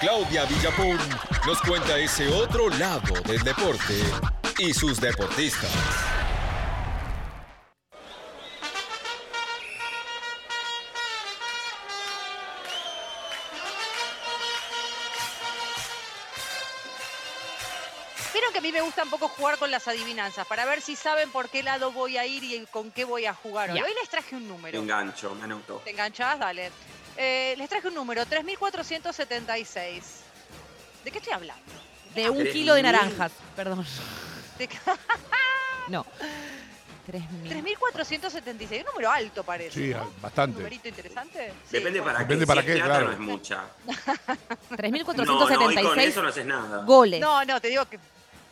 Claudia Villapón nos cuenta ese otro lado del deporte y sus deportistas. Vieron que a mí me gusta un poco jugar con las adivinanzas para ver si saben por qué lado voy a ir y con qué voy a jugar. hoy. Hoy les traje un número. Engancho, me anotó. ¿Te enganchás? Dale. Eh, les traje un número, 3476. ¿De qué estoy hablando? De un Tres kilo de naranjas, perdón. De- No. Tres mil. 3476, un número alto parece. Sí, ¿no? bastante. Un numerito interesante. Sí, Depende bueno. para Depende qué. para si qué, plata claro. no es mucha. No, no, hoy con 3.476 eso no haces nada. goles. No, no, te digo que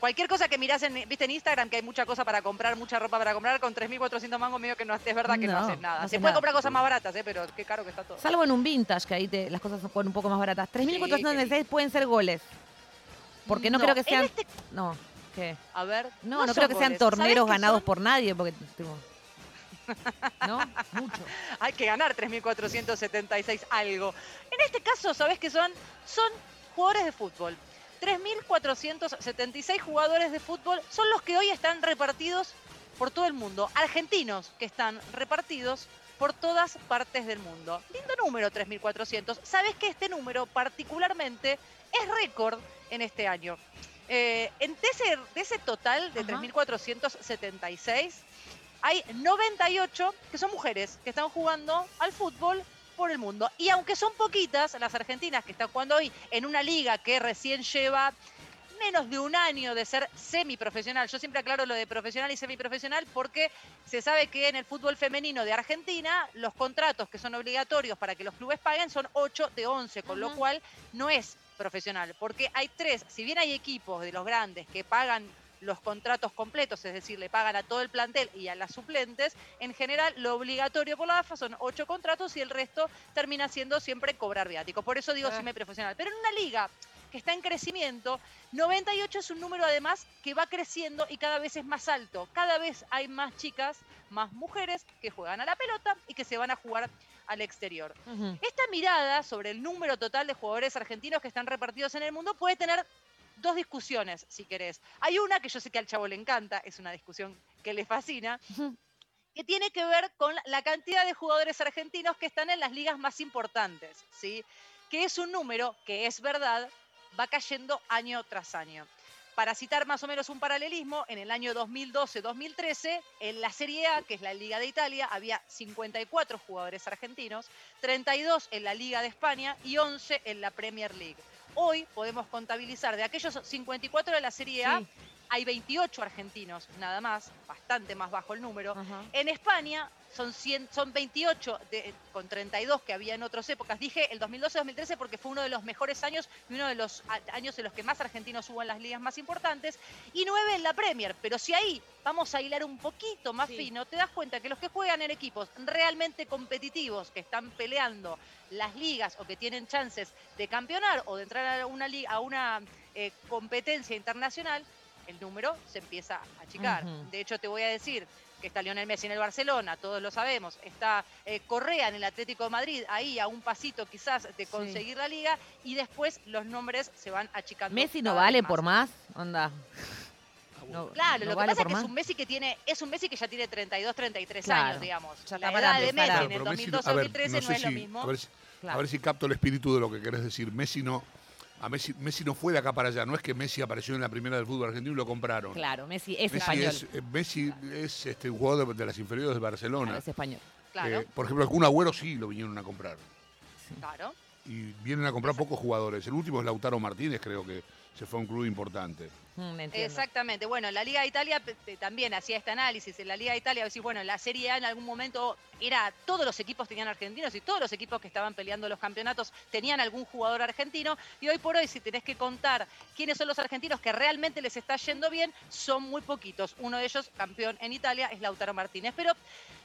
cualquier cosa que mirás en, viste en Instagram que hay mucha cosa para comprar, mucha ropa para comprar, con 3.400 mangos medio que no es verdad que no, No, haces nada. no Se puede nada. comprar cosas más baratas, ¿eh? pero qué caro que está todo. Salvo en un vintage, que ahí te- las cosas son un poco más baratas. 3.476 pueden ser goles. Porque no, No, creo que sean... este- No, ¿qué? A ver. No, no, creo que sean goles. ¿Sabés torneos qué ganados son? por nadie, porque... tipo, ¿No? Mucho. Hay que ganar 3.476 algo. En este caso, ¿sabés qué son? Son jugadores de fútbol. 3.476 jugadores de fútbol son los que hoy están repartidos por todo el mundo. Argentinos que están repartidos por todas partes del mundo. Lindo número 3.400. ¿Sabés que este número particularmente es récord en este año? Eh, en de ese, de ese total de Ajá. 3.476 hay 98 que son mujeres que están jugando al fútbol por el mundo. Y aunque son poquitas las argentinas que están jugando hoy en una liga que recién lleva menos de un año de ser semiprofesional. Yo siempre aclaro lo de profesional y semiprofesional porque se sabe que en el fútbol femenino de Argentina los contratos que son obligatorios para que los clubes paguen son 8 de 11, con lo cual no es profesional. Porque hay tres, si bien hay equipos de los grandes que pagan los contratos completos, es decir, le pagan a todo el plantel y a las suplentes, en general lo obligatorio por la AFA son ocho contratos y el resto termina siendo siempre cobrar viático. Por eso digo Ah. semiprofesional. Pero en una liga que está en crecimiento, 98 es un número además que va creciendo y cada vez es más alto. Cada vez hay más chicas, más mujeres que juegan a la pelota y que se van a jugar al exterior. Esta mirada sobre el número total de jugadores argentinos que están repartidos en el mundo puede tener dos discusiones, si querés. Hay una que yo sé que al chavo le encanta, es una discusión que le fascina, que tiene que ver con la cantidad de jugadores argentinos que están en las ligas más importantes, ¿sí? Que es un número que es verdad, va cayendo año tras año. Para citar más o menos un paralelismo, en el año 2012-2013, en la Serie A, que es la Liga de Italia, había 54 jugadores argentinos, 32 en la Liga de España y 11 en la Premier League. Hoy podemos contabilizar de aquellos 54 de la Serie A. hay 28 argentinos nada más, bastante más bajo el número. En España son, 100, son 28 de- con 32 que había en otras épocas. Dije el 2012-2013 porque fue uno de los mejores años y uno de los años en los que más argentinos hubo en las ligas más importantes. Y 9 en la Premier. Pero si ahí vamos a hilar un poquito más Sí. fino, te das cuenta que los que juegan en equipos realmente competitivos, que están peleando las ligas o que tienen chances de campeonar o de entrar a una, a una eh, competencia internacional, el número se empieza a achicar. De hecho, te voy a decir que está Lionel Messi en el Barcelona, todos lo sabemos, está eh, Correa en el Atlético de Madrid, ahí a un pasito quizás de conseguir la liga, y después los nombres se van achicando. Messi no vale más. por más, onda. No, Claro, no lo que vale pasa es que es un Messi que tiene, es un Messi que ya tiene 32, 33 Claro, años, digamos. ya la edad de Messi a- en el pero Messi, 2012, a ver, 2013 no no, sé es lo mismo. A ver, si, a Claro. ver si capto el espíritu de lo que querés decir. Messi no. A Messi, Messi no fue de acá para allá. No es que Messi apareció en la primera del fútbol argentino y lo compraron. Claro, Messi es Messi español. es, eh, Messi es este, un jugador de, de las inferiores de Barcelona. Claro, es español. Claro, Eh, por ejemplo, algún agüero sí lo vinieron a comprar. claro. Y vienen a comprar pocos jugadores. El último es Lautaro Martínez, creo que se fue a un club importante. Mm. Exactamente. Bueno, en la Liga de Italia también hacía este análisis. En la Liga de Italia, decir, bueno, en la Serie A en algún momento era todos los equipos tenían argentinos y todos los equipos que estaban peleando los campeonatos tenían algún jugador argentino. Y hoy por hoy, si tenés que contar quiénes son los argentinos que realmente les está yendo bien, son muy poquitos. Uno de ellos, campeón en Italia, es Lautaro Martínez. Pero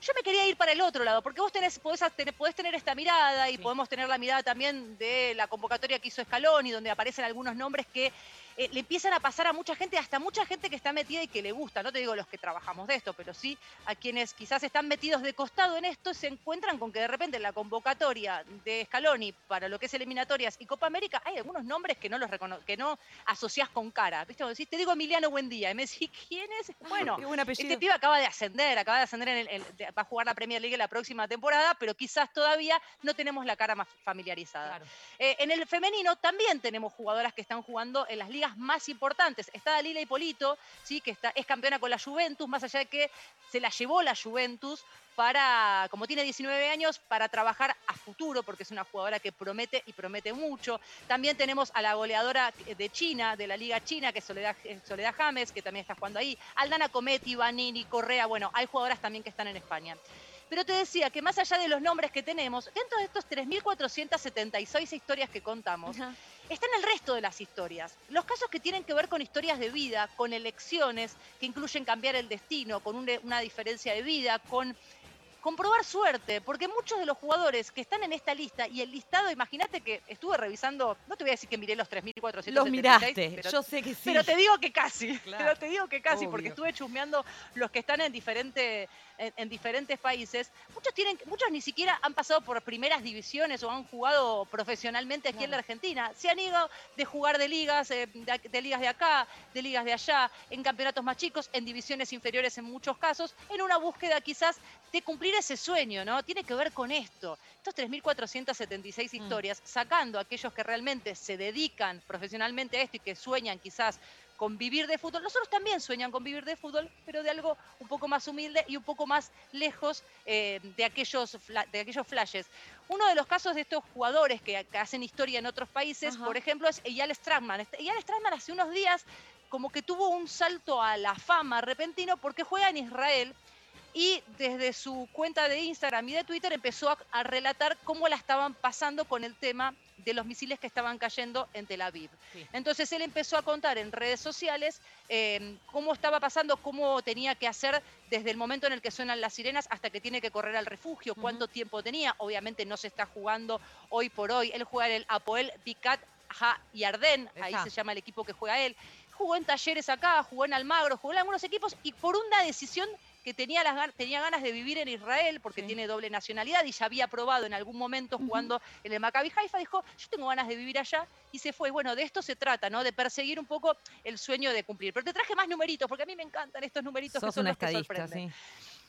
yo me quería ir para el otro lado, porque vos tenés, podés, tener, podés tener esta mirada y Sí. podemos tener la mirada también de la convocatoria que hizo Scaloni, donde aparecen algunos nombres que eh, le empiezan a pasar a mucha gente, hasta mucha gente que está metida y que le gusta, no te digo los que trabajamos de esto, pero sí a quienes quizás están metidos de costado en esto, se encuentran con que de repente en la convocatoria de Scaloni para lo que es eliminatorias y Copa América hay algunos nombres que no los que no asociás con cara. ¿Viste? Decís, te digo Emiliano Buendía, y me decís, ¿quién es? Bueno, este pibe acaba de ascender, acaba de ascender, en el, el- de- va a jugar la Premier League la próxima temporada, pero quizás todavía no tenemos la cara más familiarizada. Claro. Eh, en el femenino también tenemos jugadoras que están jugando en las ligas más importantes. Está Dalila Hipólito, ¿sí? que está, es campeona con la Juventus, más allá de que se la llevó la Juventus para, como tiene 19 años, para trabajar a futuro, porque es una jugadora que promete y promete mucho. También tenemos a la goleadora de China, de la Liga China, que es Soledad, eh, Soledad James, que también está jugando ahí. Aldana Cometti, Vanini, Correa, bueno, hay jugadoras también que están en España. Pero te decía que más allá de los nombres que tenemos, dentro de estos 3.476 historias que contamos, Ajá. están el resto de las historias. Los casos que tienen que ver con historias de vida, con elecciones, que incluyen cambiar el destino, con un- una diferencia de vida, con comprobar suerte, porque muchos de los jugadores que están en esta lista y el listado, imagínate que estuve revisando, no te voy a decir que miré los 3.476. Los miraste, pero- yo sé que sí. pero te digo que casi, Claro. pero te digo que casi, porque estuve chusmeando los que están en, diferente, en, en diferentes países. Muchos tienen, muchos ni siquiera han pasado por primeras divisiones o han jugado profesionalmente aquí en la. Argentina. Se han ido de jugar de ligas, eh, de ligas de acá, de ligas de allá, en campeonatos más chicos, en divisiones inferiores en muchos casos, en una búsqueda quizás de cumplir ese sueño, ¿no? Tiene que ver con esto. Estos 3.476 Mm. historias, sacando a aquellos que realmente se dedican profesionalmente a esto y que sueñan quizás con vivir de fútbol. Nosotros también sueñan con vivir de fútbol, pero de algo un poco más humilde y un poco más lejos eh, de, aquellos de aquellos flashes. Uno de los casos de estos jugadores que, que hacen historia en otros países, Ajá. por ejemplo, es Eyal Stratman. Este- Eyal Stratman hace unos días como que tuvo un salto a la fama repentino porque juega en Israel y desde su cuenta de Instagram y de Twitter empezó a, a relatar cómo la estaban pasando con el tema de los misiles que estaban cayendo en Tel Aviv. Sí. Entonces él empezó a contar en redes sociales eh, cómo estaba pasando, cómo tenía que hacer desde el momento en el que suenan las sirenas hasta que tiene que correr al refugio, cuánto tiempo tenía. Obviamente no se está jugando hoy por hoy. Él juega en el Apoel Picat Ha Yarden, ahí Esa. se llama el equipo que juega él. Jugó en talleres acá, jugó en Almagro, jugó en algunos equipos y por una decisión que tenía, las, tenía ganas de vivir en Israel porque Sí. tiene doble nacionalidad y ya había probado en algún momento jugando en el Maccabi Haifa, dijo, yo tengo ganas de vivir allá y se fue. Bueno, de esto se trata, ¿no? De perseguir un poco el sueño de cumplir. Pero te traje más numeritos porque a mí me encantan estos numeritos que Sos son una los que sorprenden. sí.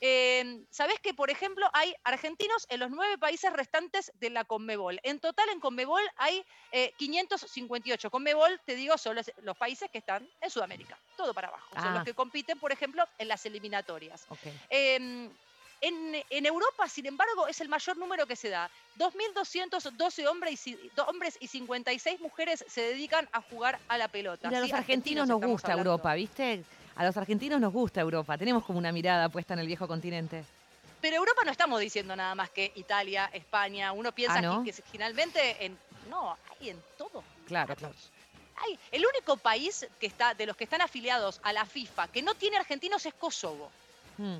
Eh, ¿Sabés que, por ejemplo, hay argentinos en los nueve países restantes de la Conmebol? En total, en Conmebol hay eh, 558. Conmebol, te digo, son los, los países que están en Sudamérica, todo para abajo. Son Ah. los que compiten, por ejemplo, en las eliminatorias. Eh, en, en Europa, sin embargo, es el mayor número que se da. 2.212 hombres y, hombres y 56 mujeres se dedican a jugar a la pelota. Y a ¿sí? los argentinos nos gusta hablando. Europa, ¿viste? A los argentinos nos gusta Europa. Tenemos como una mirada puesta en el viejo continente. Pero Europa no estamos diciendo nada más que Italia, España. Uno piensa Ah, ¿no? que, que finalmente en, no, hay en todo. Claro, claro. Hay, el único país que está de los que están afiliados a la FIFA que no tiene argentinos es Kosovo. Mm.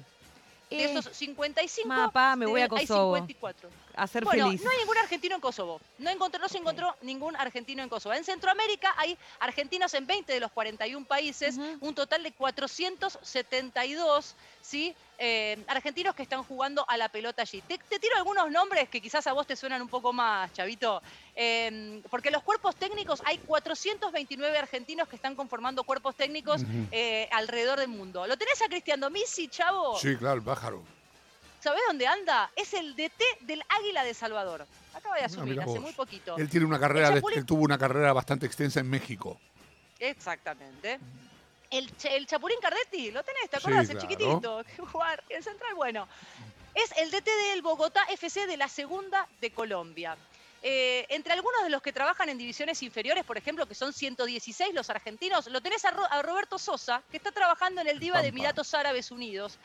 De Eh, esos 55, Mapa, me voy a de- hay Kosovo. 54. a ser Bueno, feliz. no hay ningún argentino en Kosovo. No, encontró, no se encontró ningún argentino en Kosovo. En Centroamérica hay argentinos en 20 de los 41 países, un total de 472 ¿sí? Eh, argentinos que están jugando a la pelota allí. Te, te tiro algunos nombres que quizás a vos te suenan un poco más, Chavito. Eh, porque los cuerpos técnicos, hay 429 argentinos que están conformando cuerpos técnicos eh, alrededor del mundo. ¿Lo tenés a Cristian Domisi, Chavo? Sí, claro, el pájaro. ¿Sabés dónde anda? Es el DT del Águila de Salvador. Acaba de Ah, asumir hace muy poquito. Él tiene una carrera, él tuvo una carrera bastante extensa en México. Exactamente. El, el Chapulín Cardetti, ¿lo tenés? ¿Te Sí, acordás? El claro. chiquitito. que Jugar el central, bueno. Es el DT del Bogotá FC de la segunda de Colombia. Eh, entre algunos de los que trabajan en divisiones inferiores, por ejemplo, que son 116 los argentinos, lo tenés a, Ro- a Roberto Sosa, que está trabajando en el Diva de. Emiratos Árabes Unidos.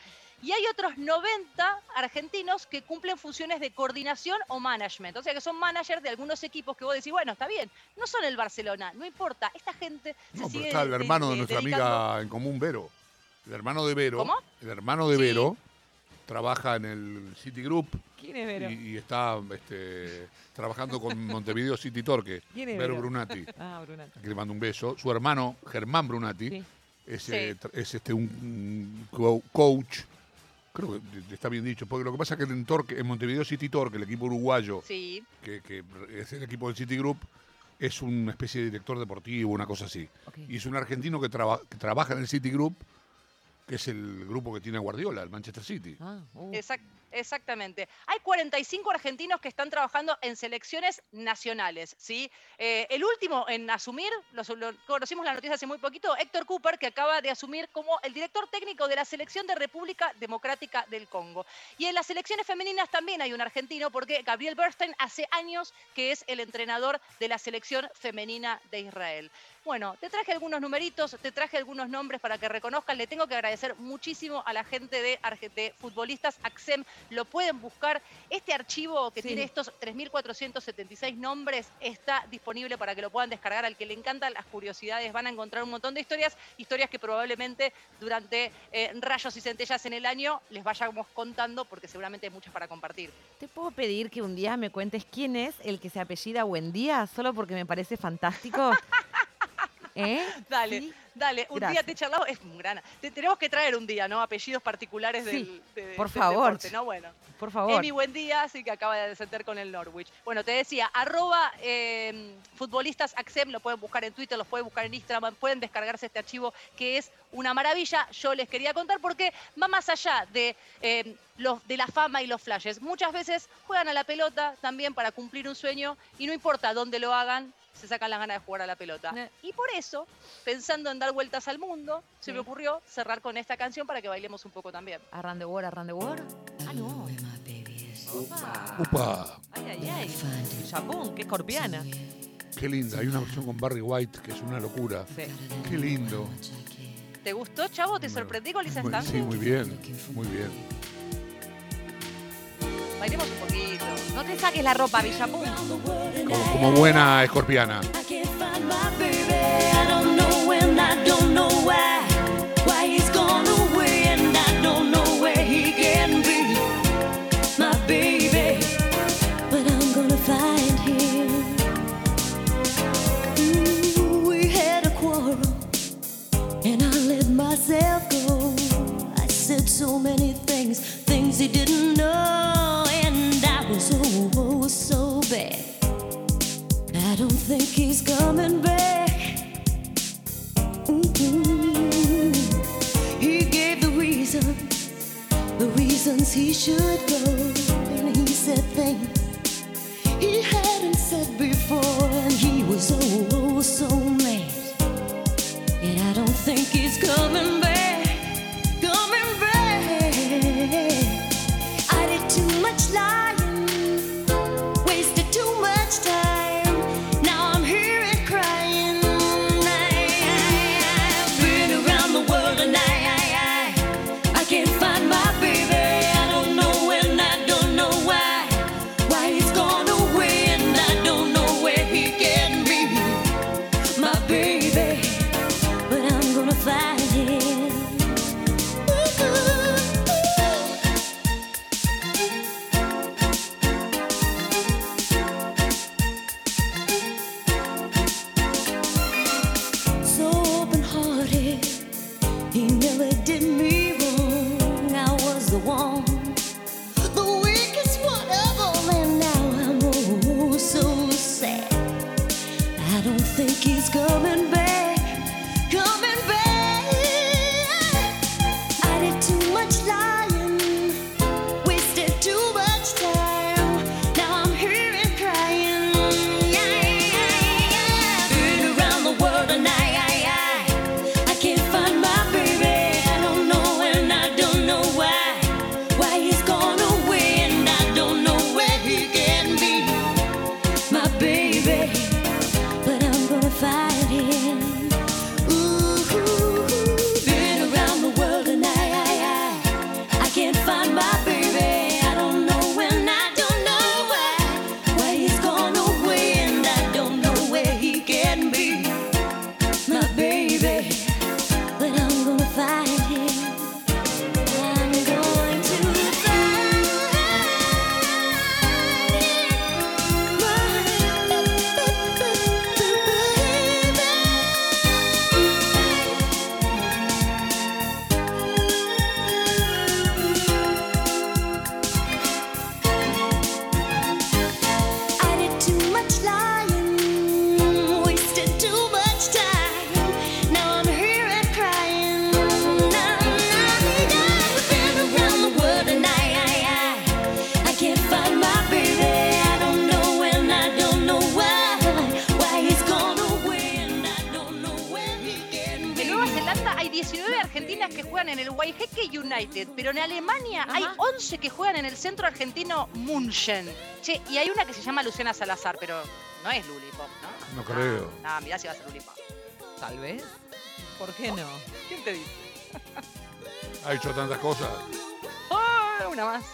Y hay otros 90 argentinos que cumplen funciones de coordinación o management. O sea, que son managers de algunos equipos que vos decís, bueno, está bien, no son el Barcelona, no importa. Esta gente se No, pero sigue está el hermano de de- nuestra dedicando- amiga en común, Vero. El hermano de Vero. ¿Cómo? El hermano de Sí. Vero trabaja en el Citigroup ¿Quién es Vero? y, y está este, trabajando con Montevideo City Torque. ¿Quién es Vero Vero? Brunati. Ah, Brunati. que le mando un beso. Su hermano, Germán Brunati, Sí. es, Sí. eh, es este, un, un co- coach, creo que está bien dicho, porque lo que pasa es que en, Torque, en Montevideo City Torque, el equipo uruguayo, Sí, que, que es el equipo del Citigroup, es una especie de director deportivo, una cosa así. Y es un argentino que, traba- que trabaja en el Citigroup, que es el grupo que tiene a Guardiola, el Manchester City. Ah, uh. exact- exactamente. Hay 45 argentinos que están trabajando en selecciones nacionales, ¿sí? Eh, el último en asumir, conocimos la noticia hace muy poquito, Héctor Cooper, que acaba de asumir como el director técnico de la selección de República Democrática del Congo. Y en las selecciones femeninas también hay un argentino, porque Gabriel Bernstein hace años que es el entrenador de la selección femenina de Israel. Bueno, te traje algunos numeritos, te traje algunos nombres para que reconozcan. Le tengo que agradecer muchísimo a la gente de, de futbolistas AXEM. Lo pueden buscar. Este archivo que Sí. tiene estos 3.476 nombres está disponible para que lo puedan descargar. Al que le encantan las curiosidades, van a encontrar un montón de historias, historias que probablemente durante eh, rayos y centellas en el año les vayamos contando, porque seguramente hay muchas para compartir. ¿Te puedo pedir que un día me cuentes quién es el que se apellida Buendía? Solo porque me parece fantástico. ¿Eh? Dale, ¿Sí? dale, un día te charlamos, es un gran. Te tenemos que traer un día, ¿no? Apellidos particulares Sí, del, de- por del favor. deporte, ¿no? Bueno. Por favor. Emi, buen día, así que acaba de descender con el Norwich. Bueno, te decía, arroba eh, futbolistas Axem, lo pueden buscar en Twitter, los pueden buscar en Instagram, pueden descargarse este archivo que es una maravilla. Yo les quería contar porque va más allá de, eh, los, de la fama y los flashes. Muchas veces juegan a la pelota también para cumplir un sueño y no importa dónde lo hagan, se sacan las ganas de jugar a la pelota. Y por eso, pensando en dar vueltas al mundo, se Sí. me ocurrió cerrar con esta canción para que bailemos un poco también. Arran de War, Arran de War. Ah, no. Upa. Upa, Ay, ay, ay. Japón, qué escorpiana. qué linda. Hay una versión con Barry White que es una locura. Sí. Qué lindo. ¿Te gustó, Chavo? ¿Te sorprendí con Lisa Stanley? Sí, muy bien, muy bien. Bailemos un poquito. No te saques la ropa, Villapum. Como, como buena escorpiana. Juegan en el Waiheque United, pero en Alemania hay Ajá. 11 que juegan en el centro argentino Munchen. Che, y hay una que se llama Luciana Salazar, pero no es Lulipop, ¿no? No creo. Ah, mirá si va a ser Lulipop. Tal vez. ¿Por qué no? ¿Quién te dice? Ha hecho tantas cosas. Ah, una más.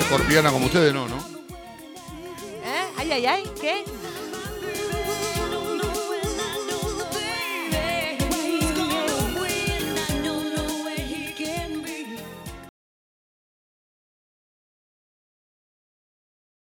Escorpiana como ustedes, no, ¿no? ¿Eh? Ay, ay, ay. ¿Qué?